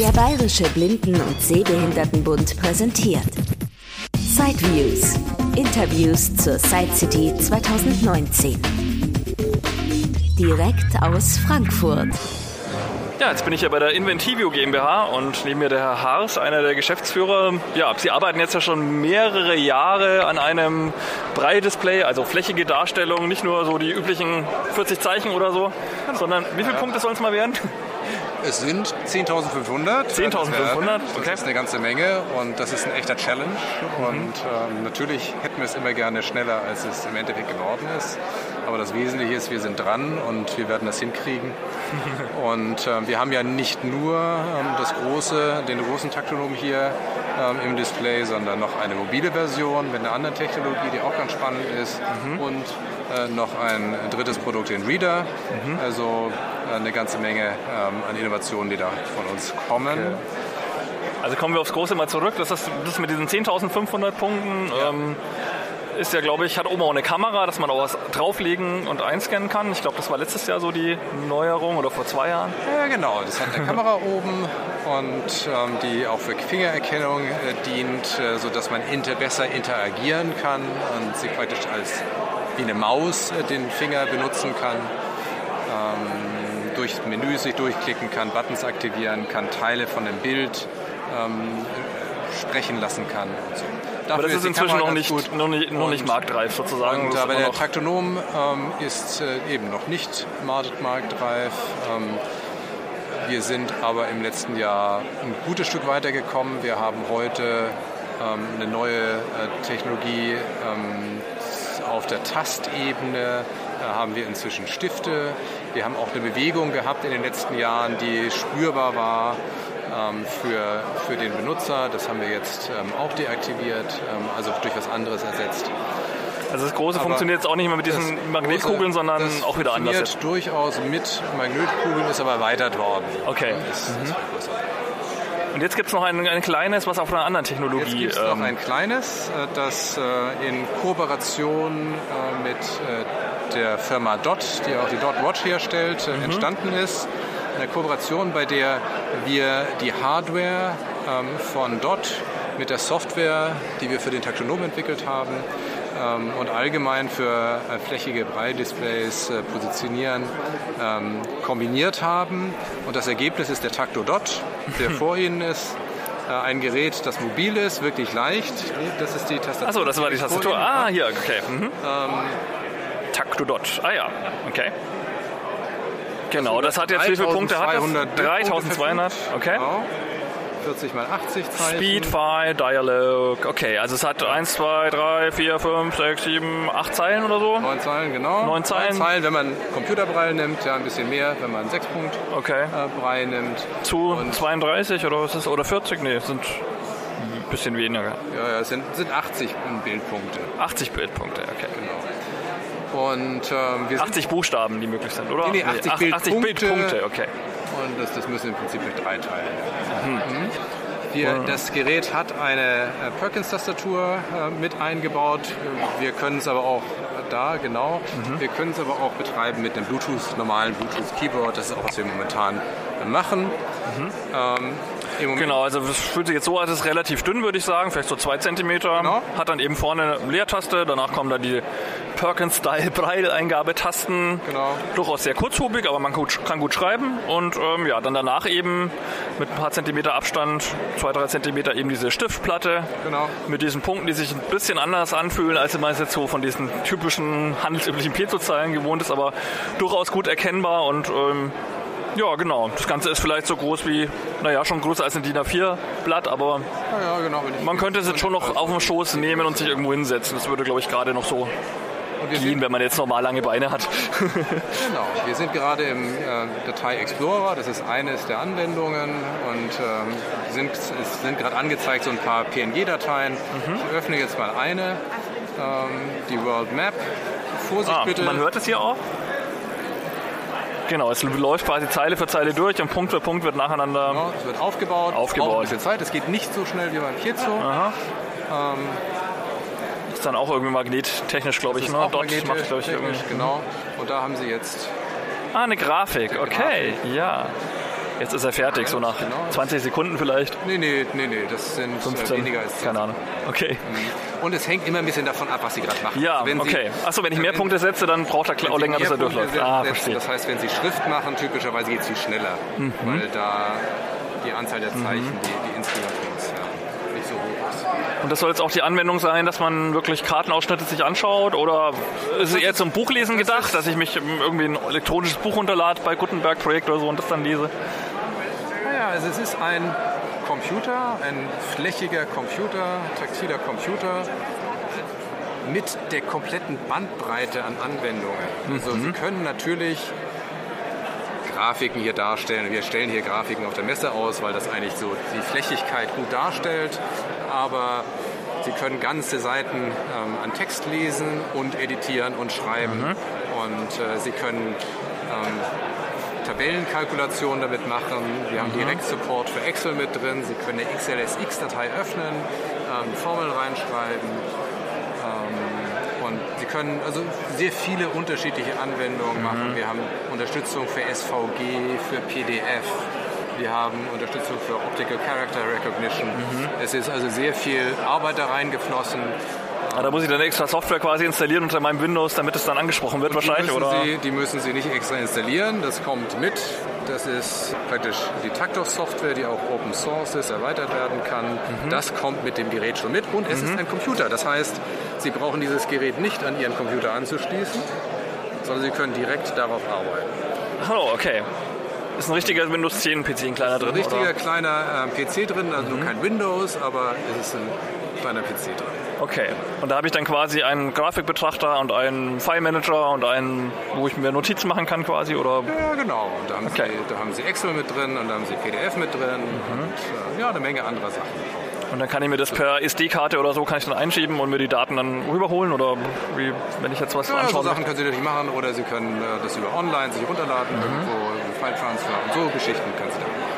Der Bayerische Blinden- und Sehbehindertenbund präsentiert Sideviews. Interviews zur Side City 2019. Direkt aus Frankfurt. Ja, jetzt bin ich ja bei der Inventivio GmbH und neben mir der Herr Haars, einer der Geschäftsführer. Ja, Sie arbeiten jetzt ja schon mehrere Jahre an einem Braille-Display, also flächige Darstellung, nicht nur so die üblichen 40 Zeichen oder so, sondern wie viele Punkte sollen es mal werden? Es sind 10.500. 10.500, okay. Das ist eine ganze Menge und das ist ein echter Challenge. Mhm. Und ähm, natürlich hätten wir es immer gerne schneller, als es im Endeffekt geworden ist. Aber das Wesentliche ist, wir sind dran und wir werden das hinkriegen. und ähm, wir haben ja nicht nur ähm, das große, den großen Taktonom hier ähm, im Display, sondern noch eine mobile Version mit einer anderen Technologie, die auch ganz spannend ist. Mhm. Und äh, noch ein drittes Produkt, den Reader. Mhm. Also äh, eine ganze Menge ähm, an Innovationen, die da von uns kommen. Okay. Also kommen wir aufs Große mal zurück. Das ist das mit diesen 10.500 Punkten. Ja. Ähm, ist ja, glaube ich, hat oben auch eine Kamera, dass man auch was drauflegen und einscannen kann. Ich glaube, das war letztes Jahr so die Neuerung oder vor zwei Jahren. Ja, genau. Das hat eine Kamera oben und ähm, die auch für Fingererkennung äh, dient, äh, sodass man inter besser interagieren kann und sich praktisch als wie eine Maus äh, den Finger benutzen kann. Ähm, durch Menüs sich durchklicken kann, Buttons aktivieren kann, Teile von dem Bild ähm, sprechen lassen kann und so. Aber das ist, inzwischen noch nicht, noch nicht, noch nicht marktreif sozusagen. Und, aber der Taktonom ähm, ist äh, eben noch nicht marktreif. Ähm, wir sind aber im letzten Jahr ein gutes Stück weitergekommen. Wir haben heute ähm, eine neue äh, Technologie ähm, auf der Tastebene da haben wir inzwischen Stifte. Wir haben auch eine Bewegung gehabt in den letzten Jahren, die spürbar war für, für den Benutzer. Das haben wir jetzt ähm, auch deaktiviert, ähm, also durch was anderes ersetzt. Also das Große Aber funktioniert jetzt auch nicht mehr mit diesen Magnetkugeln, sondern auch wieder anders. Funktioniert durchaus mit Magnetkugeln, ist aber erweitert worden. Okay. Ist, mhm. ist und jetzt gibt es noch ein, ein, kleines, was auf einer anderen Technologie. Jetzt gibt es ähm, noch ein kleines, äh, das äh, in Kooperation äh, mit der Firma Dot, die auch die Dot Watch herstellt, mhm. entstanden ist. Eine Kooperation, bei der wir die Hardware ähm, von Dot mit der Software, die wir für den Taktonom entwickelt haben, ähm, und allgemein für äh, flächige Braille-Displays äh, positionieren, ähm, kombiniert haben. Und das Ergebnis ist der Takto Dot, der vor Ihnen ist. Äh, ein Gerät, das mobil ist, wirklich leicht. Das ist die Tastatur. Achso, das war die Tastatur. Ah, hier, okay. Mhm. Ähm, Takto Dot. Ah ja, okay. Genau, das hat jetzt wie viele Punkte hat das? 3200, okay. Genau. 40 mal 80 Zeichen. Speedfile, Dialog. Okay, also es hat 1, 2, 3, 4, 5, 6, 7, 8 Zeilen oder so? 9 Zeilen, genau. 9 Zeilen. 9 Zeilen, wenn man Computerbrei nimmt, ja ein bisschen mehr, wenn man 6 Punkt okay. äh, Brei nimmt. Zu Und 32 oder was ist Oder 40? Nee, sind ein bisschen weniger. Ja, ja, es sind, sind 80 Bildpunkte. 80 Bildpunkte, okay. Genau. Und, ähm, 80 Buchstaben, die möglich sind, oder? Nee, nee 80, nee, 80 Bildpunkte. Bildpunkte, okay. Und das, das müssen im Prinzip durch drei teilen. Mhm. Wir, das Gerät hat eine äh, Perkins-Tastatur äh, mit eingebaut. Wir können es aber auch da, genau. Mhm. Wir können es aber auch betreiben mit einem Bluetooth, normalen Bluetooth-Keyboard. Das ist auch, was wir momentan machen. Mhm. Ähm, genau, also es fühlt sich jetzt so an, es ist relativ dünn, würde ich sagen, vielleicht so zwei Zentimeter. Genau. Hat dann eben vorne eine Leertaste, danach kommen da die Perkins-Style-Braille-Eingabetasten. Genau. Durchaus sehr kurzhubig, aber man kann gut schreiben. Und ähm, ja, dann danach eben mit ein paar Zentimeter Abstand, zwei, drei Zentimeter eben diese Stiftplatte. Genau. Mit diesen Punkten, die sich ein bisschen anders anfühlen, als man es jetzt so von diesen typischen handelsüblichen Piezo-Zeilen gewohnt ist, aber durchaus gut erkennbar und ähm, ja, genau. Das Ganze ist vielleicht so groß wie, naja, schon größer als ein DIN A4-Blatt, aber ja, genau, man könnte es jetzt schon noch auf dem Schoß nehmen und sich irgendwo hinsetzen. Das würde, glaube ich, gerade noch so gehen, wenn man jetzt normal lange Beine hat. genau. Wir sind gerade im äh, Datei Explorer. Das ist eines der Anwendungen und ähm, sind, es sind gerade angezeigt so ein paar PNG-Dateien. Mhm. Ich öffne jetzt mal eine, ähm, die World Map. Vorsicht ah, bitte. Man hört es hier auch? Genau, es läuft quasi Zeile für Zeile durch und Punkt für Punkt wird nacheinander. Genau, es wird aufgebaut. Aufgebaut. Braucht ein bisschen Zeit. Es geht nicht so schnell wie beim Piezo. Aha. Ähm, ist dann auch irgendwie magnettechnisch, glaube ich. Ne? Dort macht, glaube ich, irgendwie. Genau. Und da haben sie jetzt. Ah, eine Grafik. Eine okay, Grafik. ja. Jetzt ist er fertig, so nach genau. 20 Sekunden vielleicht? Nee, nee, nee, nee, das sind 15, weniger als 10. Keine Ahnung. Okay. Mhm. Und es hängt immer ein bisschen davon ab, was Sie gerade machen. Ja, also okay. Achso, wenn ich mehr wenn, Punkte setze, dann braucht er auch länger, bis er durchläuft. Ah, verstehe. Das heißt, wenn Sie Schrift machen, typischerweise geht es viel schneller, mhm. weil da die Anzahl der Zeichen, mhm. die, die insgesamt nicht so hoch ist. Und das soll jetzt auch die Anwendung sein, dass man wirklich Kartenausschnitte sich anschaut oder ist es eher zum Buchlesen gedacht, dass ich mich irgendwie ein elektronisches Buch runterlade bei Gutenberg Projekt oder so und das dann lese? Naja, also es ist ein Computer, ein flächiger Computer, taktiler Computer mit der kompletten Bandbreite an Anwendungen. Also mhm. Sie können natürlich Grafiken hier darstellen. Wir stellen hier Grafiken auf der Messe aus, weil das eigentlich so die Flächigkeit gut darstellt. Aber Sie können ganze Seiten ähm, an Text lesen und editieren und schreiben. Mhm. Und äh, Sie können ähm, Tabellenkalkulationen damit machen. Wir haben mhm. direkt Support für Excel mit drin. Sie können eine XLSX-Datei öffnen, ähm, Formeln reinschreiben. Und Sie können also sehr viele unterschiedliche Anwendungen mhm. machen. Wir haben Unterstützung für SVG, für PDF. Wir haben Unterstützung für Optical Character Recognition. Mhm. Es ist also sehr viel Arbeit da reingeflossen. Ah, da muss ich dann extra Software quasi installieren unter meinem Windows, damit es dann angesprochen wird Und wahrscheinlich, oder? Sie, die müssen Sie nicht extra installieren, das kommt mit. Das ist praktisch die Taktos-Software, die auch Open Source ist, erweitert werden kann. Mhm. Das kommt mit dem Gerät schon mit und es mhm. ist ein Computer. Das heißt, Sie brauchen dieses Gerät nicht an Ihren Computer anzuschließen, sondern Sie können direkt darauf arbeiten. Hallo, okay. Ist ein richtiger Windows 10 PC, ein kleiner drin? Ein richtiger oder? kleiner äh, PC drin, also mhm. kein Windows, aber es ist ein kleiner PC drin. Okay, und da habe ich dann quasi einen Grafikbetrachter und einen File-Manager und einen, wo ich mir Notizen machen kann quasi, oder? Ja, genau. Und da haben, okay. Sie, da haben Sie Excel mit drin und da haben Sie PDF mit drin mhm. und äh, ja, eine Menge anderer Sachen. Und dann kann ich mir das per SD-Karte oder so kann ich dann einschieben und mir die Daten dann rüberholen oder wie, wenn ich jetzt was ja, anschaue. So Sachen können Sie natürlich machen oder Sie können äh, das über online sich runterladen, mhm. irgendwo File Transfer und so Geschichten können Sie dann machen.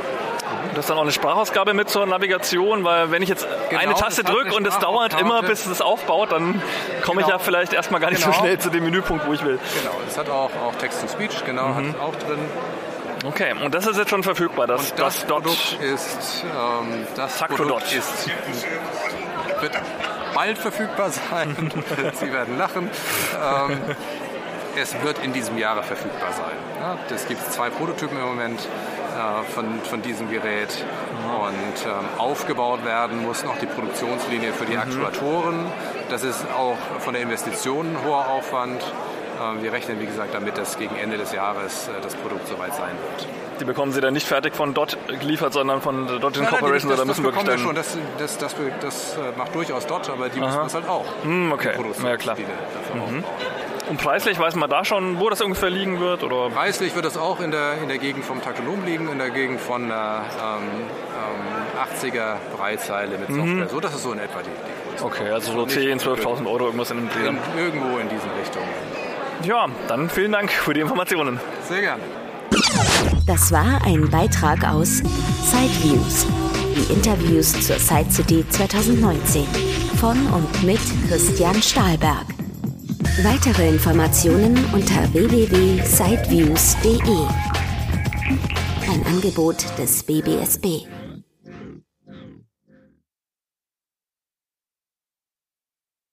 Das ist dann auch eine Sprachausgabe mit zur Navigation, weil wenn ich jetzt genau, eine Taste drücke und es dauert immer, bis es aufbaut, dann komme genau. ich ja vielleicht erstmal gar nicht genau. so schnell zu dem Menüpunkt, wo ich will. Genau, es hat auch, auch Text-to-Speech, genau, mhm. hat auch drin. Okay, und das ist jetzt schon verfügbar, das, und das, das Produkt ist, ähm, das Produkt ist, wird bald verfügbar sein. Sie werden lachen. Ähm, es wird in diesem Jahre verfügbar sein. Ja, das gibt zwei Prototypen im Moment äh, von, von diesem Gerät und ähm, aufgebaut werden muss noch die Produktionslinie für die mhm. Aktuatoren. Das ist auch von der Investition ein hoher Aufwand. Ähm, wir rechnen, wie gesagt, damit, dass gegen Ende des Jahres äh, das Produkt soweit sein wird. Die bekommen Sie dann nicht fertig von Dot geliefert, sondern von Dot Incorporation? Nein, das, das, das bekommen wir schon. Das, das, das, das, äh, macht durchaus Dot, aber die Aha. müssen das halt auch. Mm, okay, ja klar. Mhm. Und preislich weiß man da schon, wo das ungefähr liegen wird? Oder? Preislich wird das auch in der, in der Gegend vom Taktonom liegen, in der Gegend von einer ähm, ähm, 80er Breitzeile mit Software. Mhm. So, das ist so in etwa die, die Okay, also so 10.000, 12.000 Euro irgendwas in dem Dreh. Irgendwo in diesen Richtungen. Ja, dann vielen Dank für die Informationen. Sehr gerne. Das war ein Beitrag aus Sideviews, die Interviews zur Side City 2019 von und mit Christian Stahlberg. Weitere Informationen unter www.sideviews.de. Ein Angebot des BBSB.